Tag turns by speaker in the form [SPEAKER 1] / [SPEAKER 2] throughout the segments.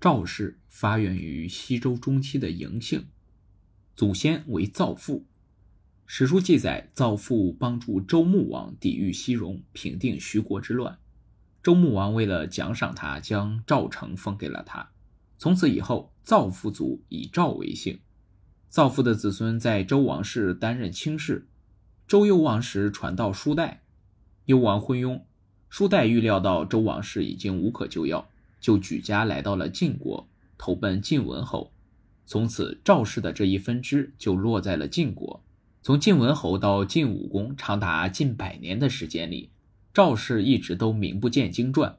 [SPEAKER 1] 赵氏发源于西周中期的嬴姓，祖先为赵父。史书记载，赵父帮助周穆王抵御西戎，平定徐国之乱。周穆王为了奖赏他，将赵城封给了他。从此以后，赵父族以赵为姓。赵父的子孙在周王室担任卿士。周幽王时传到叔代，幽王昏庸，叔代预料到周王室已经无可救药。就举家来到了晋国，投奔晋文侯。从此，赵氏的这一分支就落在了晋国。从晋文侯到晋武公，长达近百年的时间里，赵氏一直都名不见经传。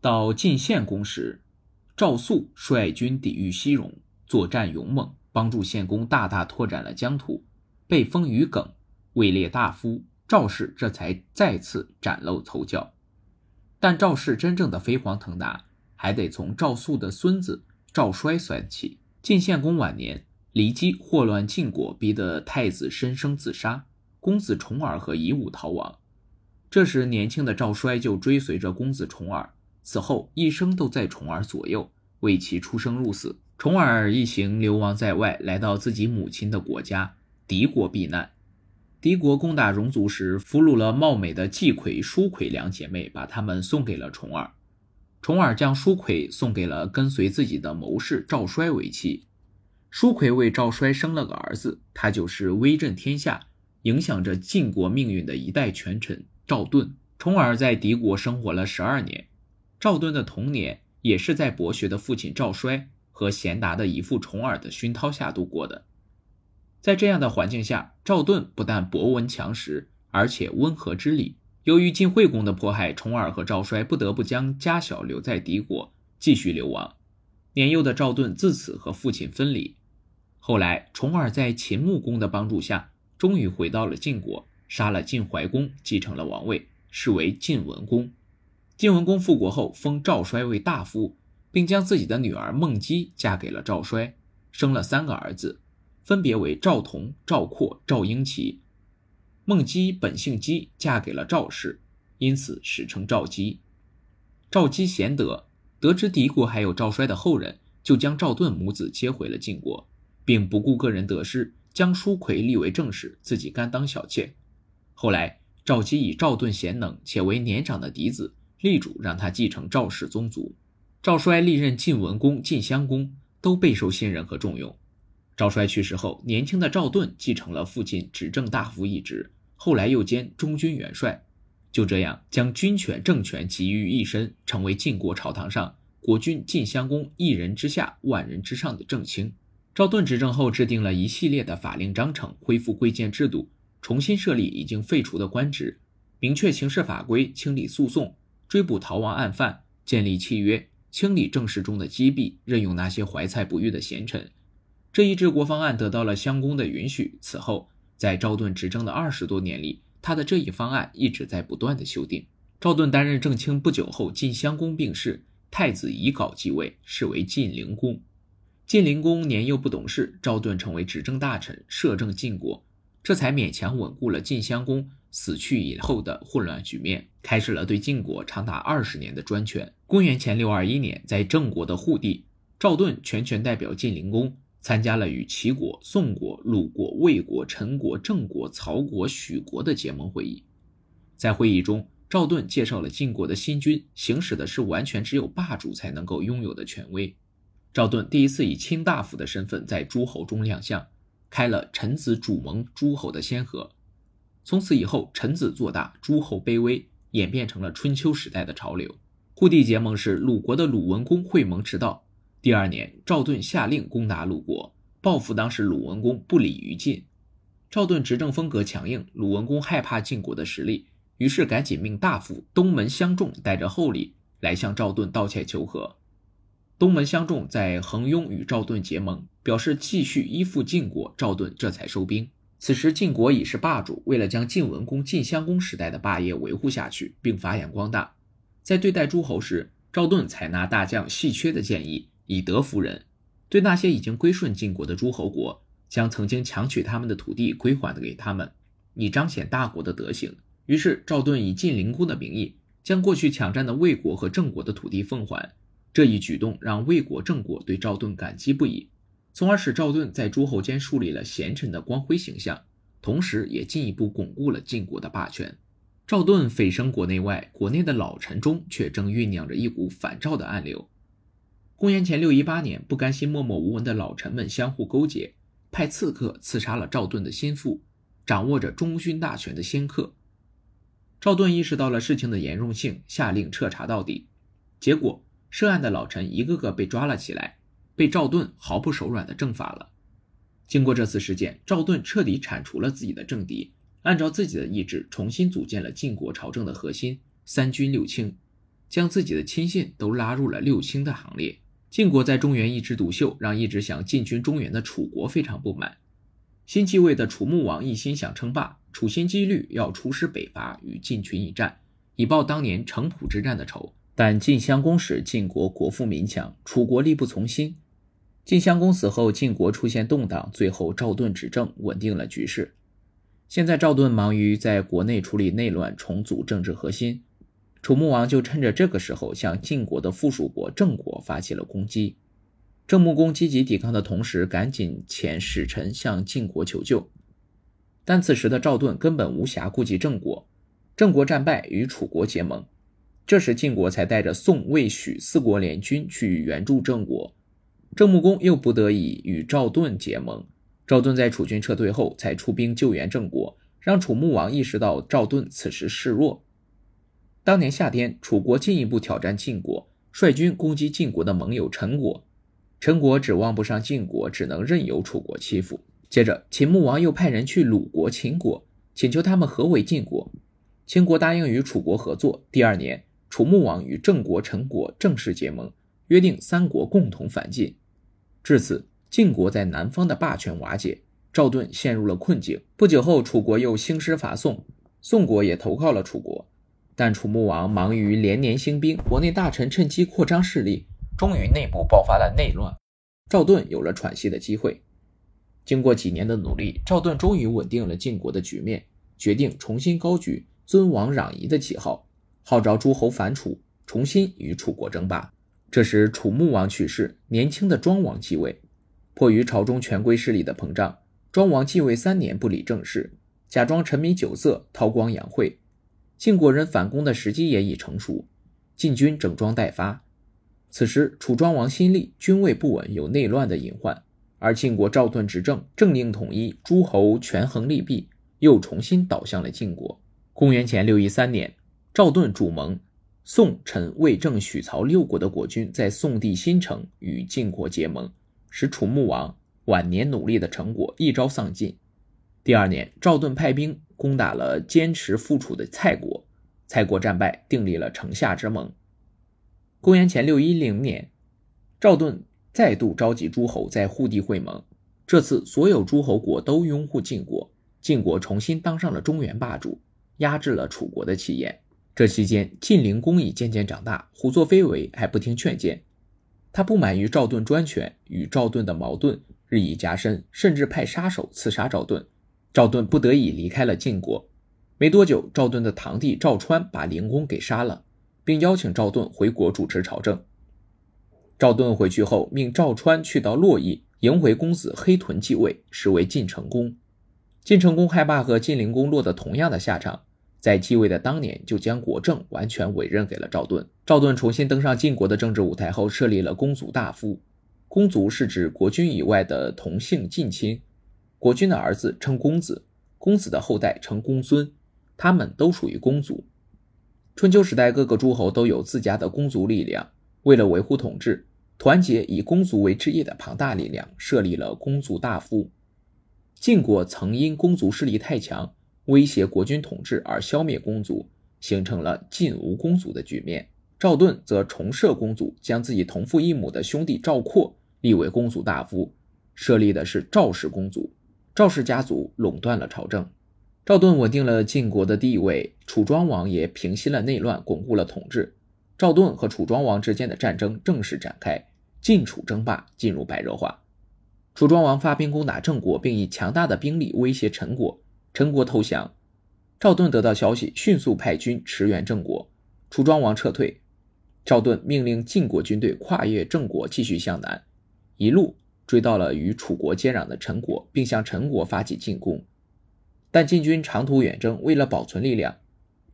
[SPEAKER 1] 到晋献公时，赵肃率军抵御西戎，作战勇猛，帮助献公大大拓展了疆土，被封于耿，位列大夫。赵氏这才再次崭露头角。但赵氏真正的飞黄腾达，还得从赵肃的孙子赵衰算起。晋献公晚年，骊姬祸乱晋国，逼得太子申生自杀，公子重耳和夷吾逃亡。这时，年轻的赵衰就追随着公子重耳，此后一生都在重耳左右，为其出生入死。重耳一行流亡在外，来到自己母亲的国家敌国避难。敌国攻打戎族时，俘虏了貌美的季魁、舒魁两姐妹，把她们送给了重耳。重耳将舒魁送给了跟随自己的谋士赵衰为妻。舒魁为赵衰生了个儿子，他就是威震天下、影响着晋国命运的一代权臣赵盾。重耳在敌国生活了十二年，赵盾的童年也是在博学的父亲赵衰和贤达的姨父重耳的熏陶下度过的。在这样的环境下，赵盾不但博闻强识，而且温和知礼。由于晋惠公的迫害，重耳和赵衰不得不将家小留在敌国，继续流亡。年幼的赵盾自此和父亲分离。后来，重耳在秦穆公的帮助下，终于回到了晋国，杀了晋怀公，继承了王位，是为晋文公。晋文公复国后，封赵衰为大夫，并将自己的女儿孟姬嫁给了赵衰，生了三个儿子。分别为赵同、赵括、赵婴齐。孟姬本姓姬，嫁给了赵氏，因此史称赵姬。赵姬贤德，得知敌国还有赵衰的后人，就将赵盾母子接回了晋国，并不顾个人得失，将舒奎立为正室，自己甘当小妾。后来，赵姬以赵盾贤能且为年长的嫡子，力主让他继承赵氏宗族。赵衰历任晋文公、晋襄公，都备受信任和重用。赵衰去世后，年轻的赵盾继承了父亲执政大夫一职，后来又兼中军元帅，就这样将军权政权集于一身，成为晋国朝堂上国君晋襄公一人之下万人之上的正卿。赵盾执政后，制定了一系列的法令章程，恢复贵贱制度，重新设立已经废除的官职，明确刑事法规，清理诉讼，追捕逃亡案犯，建立契约，清理政事中的积弊，任用那些怀才不遇的贤臣。这一治国方案得到了襄公的允许。此后，在赵盾执政的二十多年里，他的这一方案一直在不断的修订。赵盾担任正卿不久后，晋襄公病逝，太子乙镐继位，是为晋灵公。晋灵公年幼不懂事，赵盾成为执政大臣，摄政晋国，这才勉强稳固了晋襄公死去以后的混乱局面，开始了对晋国长达二十年的专权。公元前六二一年，在郑国的护地，赵盾全权代表晋灵公。参加了与齐国、宋国、鲁国、魏国、陈国、郑国、曹国、许国的结盟会议。在会议中，赵盾介绍了晋国的新君，行使的是完全只有霸主才能够拥有的权威。赵盾第一次以卿大夫的身份在诸侯中亮相，开了臣子主盟诸侯的先河。从此以后，臣子做大，诸侯卑微，演变成了春秋时代的潮流。护地结盟是鲁国的鲁文公会盟迟到。第二年，赵盾下令攻打鲁国，报复当时鲁文公不礼于晋。赵盾执政风格强硬，鲁文公害怕晋国的实力，于是赶紧命大夫东门相仲带着厚礼来向赵盾道歉求和。东门相仲在横雍与赵盾结盟，表示继续依附晋国，赵盾这才收兵。此时晋国已是霸主，为了将晋文公、晋襄公时代的霸业维护下去，并发扬光大，在对待诸侯时，赵盾采纳大将细缺的建议。以德服人，对那些已经归顺晋国的诸侯国，将曾经强取他们的土地归还给他们，以彰显大国的德行。于是赵盾以晋灵公的名义，将过去抢占的魏国和郑国的土地奉还，这一举动让魏国、郑国对赵盾感激不已，从而使赵盾在诸侯间树立了贤臣的光辉形象，同时也进一步巩固了晋国的霸权。赵盾蜚声国内外，国内的老臣中却正酝酿着一股反赵的暗流。公元前六一八年，不甘心默默无闻的老臣们相互勾结，派刺客刺杀了赵盾的心腹，掌握着中军大权的仙客。赵盾意识到了事情的严重性，下令彻查到底。结果，涉案的老臣一个个被抓了起来，被赵盾毫不手软的正法了。经过这次事件，赵盾彻底铲除了自己的政敌。按照自己的意志，重新组建了晋国朝政的核心三军六卿，将自己的亲信都拉入了六卿的行列。晋国在中原一枝独秀，让一直想进军中原的楚国非常不满。新继位的楚穆王一心想称霸，处心积虑要出师北伐，与晋群一战，以报当年城濮之战的仇。但晋襄公时，晋国国富民强，楚国力不从心。晋襄公死后，晋国出现动荡，最后赵盾执政，稳定了局势。现在赵盾忙于在国内处理内乱，重组政治核心。楚穆王就趁着这个时候，向晋国的附属国郑国发起了攻击。郑穆公积极抵抗的同时，赶紧遣使臣向晋国求救。但此时的赵盾根本无暇顾及郑国，郑国战败，与楚国结盟。这时晋国才带着宋、魏、许四国联军去援助郑国，郑穆公又不得已与赵盾结盟。赵盾在楚军撤退后，才出兵救援郑国，让楚穆王意识到赵盾此时示弱。当年夏天，楚国进一步挑战晋国，率军攻击晋国的盟友陈国。陈国指望不上晋国，只能任由楚国欺负。接着，秦穆王又派人去鲁国、秦国，请求他们合围晋国。秦国答应与楚国合作。第二年，楚穆王与郑国、陈国正式结盟，约定三国共同反晋。至此。晋国在南方的霸权瓦解，赵盾陷入了困境。不久后，楚国又兴师伐宋，宋国也投靠了楚国。但楚穆王忙于连年兴兵，国内大臣趁机扩张势力，终于内部爆发了内乱。赵盾有了喘息的机会。经过几年的努力，赵盾终于稳定了晋国的局面，决定重新高举尊王攘夷的旗号，号召诸侯反楚，重新与楚国争霸。这时，楚穆王去世，年轻的庄王继位。迫于朝中权贵势力的膨胀，庄王继位三年不理政事，假装沉迷酒色，韬光养晦。晋国人反攻的时机也已成熟，晋军整装待发。此时楚庄王新立，军位不稳，有内乱的隐患。而晋国赵盾执政，政令统一，诸侯权衡利弊，又重新倒向了晋国。公元前六一三年，赵盾主盟宋、陈、魏、郑、许、曹六国的国君，在宋地新城与晋国结盟。使楚穆王晚年努力的成果一朝丧尽。第二年，赵盾派兵攻打了坚持复楚的蔡国，蔡国战败，订立了城下之盟。公元前六一零年，赵盾再度召集诸侯在护地会盟，这次所有诸侯国都拥护晋国，晋国重新当上了中原霸主，压制了楚国的气焰。这期间，晋灵公已渐渐长大，胡作非为，还不听劝谏。他不满于赵盾专权，与赵盾的矛盾日益加深，甚至派杀手刺杀赵盾。赵盾不得已离开了晋国。没多久，赵盾的堂弟赵川把灵公给杀了，并邀请赵盾回国主持朝政。赵盾回去后，命赵川去到洛邑迎回公子黑豚继位，实为晋成公。晋成公害怕和晋灵公落得同样的下场。在继位的当年，就将国政完全委任给了赵盾。赵盾重新登上晋国的政治舞台后，设立了公族大夫。公族是指国君以外的同姓近亲，国君的儿子称公子，公子的后代称公孙，他们都属于公族。春秋时代，各个诸侯都有自家的公族力量，为了维护统治，团结以公族为职业的庞大力量，设立了公族大夫。晋国曾因公族势力太强。威胁国君统治而消灭公族，形成了晋无公族的局面。赵盾则重设公族，将自己同父异母的兄弟赵括立为公族大夫，设立的是赵氏公族。赵氏家族垄断了朝政。赵盾稳定了晋国的地位，楚庄王也平息了内乱，巩固了统治。赵盾和楚庄王之间的战争正式展开，晋楚争霸进入白热化。楚庄王发兵攻打郑国，并以强大的兵力威胁陈国。陈国投降，赵盾得到消息，迅速派军驰援郑国。楚庄王撤退，赵盾命令晋国军队跨越郑国，继续向南，一路追到了与楚国接壤的陈国，并向陈国发起进攻。但晋军长途远征，为了保存力量，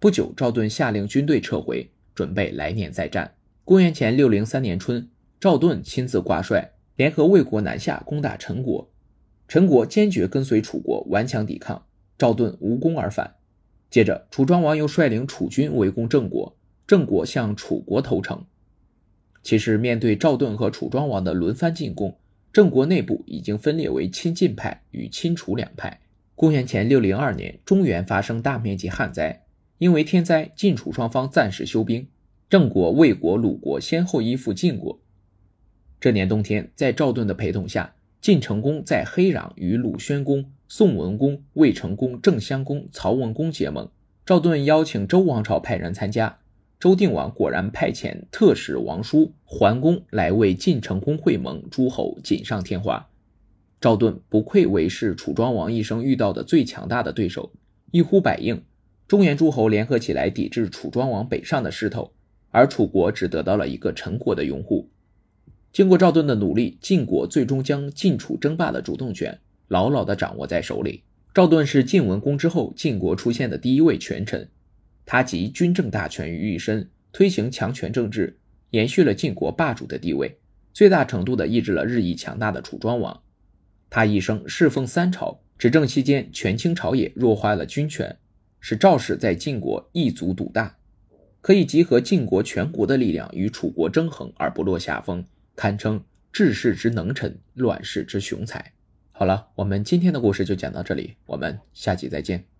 [SPEAKER 1] 不久赵盾下令军队撤回，准备来年再战。公元前六零三年春，赵盾亲自挂帅，联合魏国南下攻打陈国。陈国坚决跟随楚国，顽强抵抗，赵盾无功而返。接着，楚庄王又率领楚军围攻郑国。郑国向楚国投诚。其实，面对赵盾和楚庄王的轮番进攻，郑国内部已经分裂为亲晋派与亲楚两派。公元前六零二年，中原发生大面积旱灾，因为天灾，晋楚双方暂时休兵。郑国、魏国、鲁国先后依附晋国。这年冬天，在赵盾的陪同下，晋成公在黑壤与鲁宣公、宋文公、魏成公、郑襄公、曹文公结盟。赵盾邀请周王朝派人参加。周定王果然派遣特使王叔、桓公来为晋成公会盟，诸侯锦上添花。赵盾不愧为是楚庄王一生遇到的最强大的对手，一呼百应，中原诸侯联合起来抵制楚庄王北上的势头，而楚国只得到了一个陈国的拥护。经过赵盾的努力，晋国最终将晋楚争霸的主动权牢牢地掌握在手里。赵盾是晋文公之后晋国出现的第一位权臣。他集军政大权于一身，推行强权政治，延续了晋国霸主的地位，最大程度地抑制了日益强大的楚庄王。他一生侍奉三朝，执政期间权倾朝野，弱化了军权，使赵氏在晋国一族独大，可以集合晋国全国的力量与楚国争衡而不落下风，堪称治世之能臣，乱世之雄才。好了，我们今天的故事就讲到这里，我们下集再见。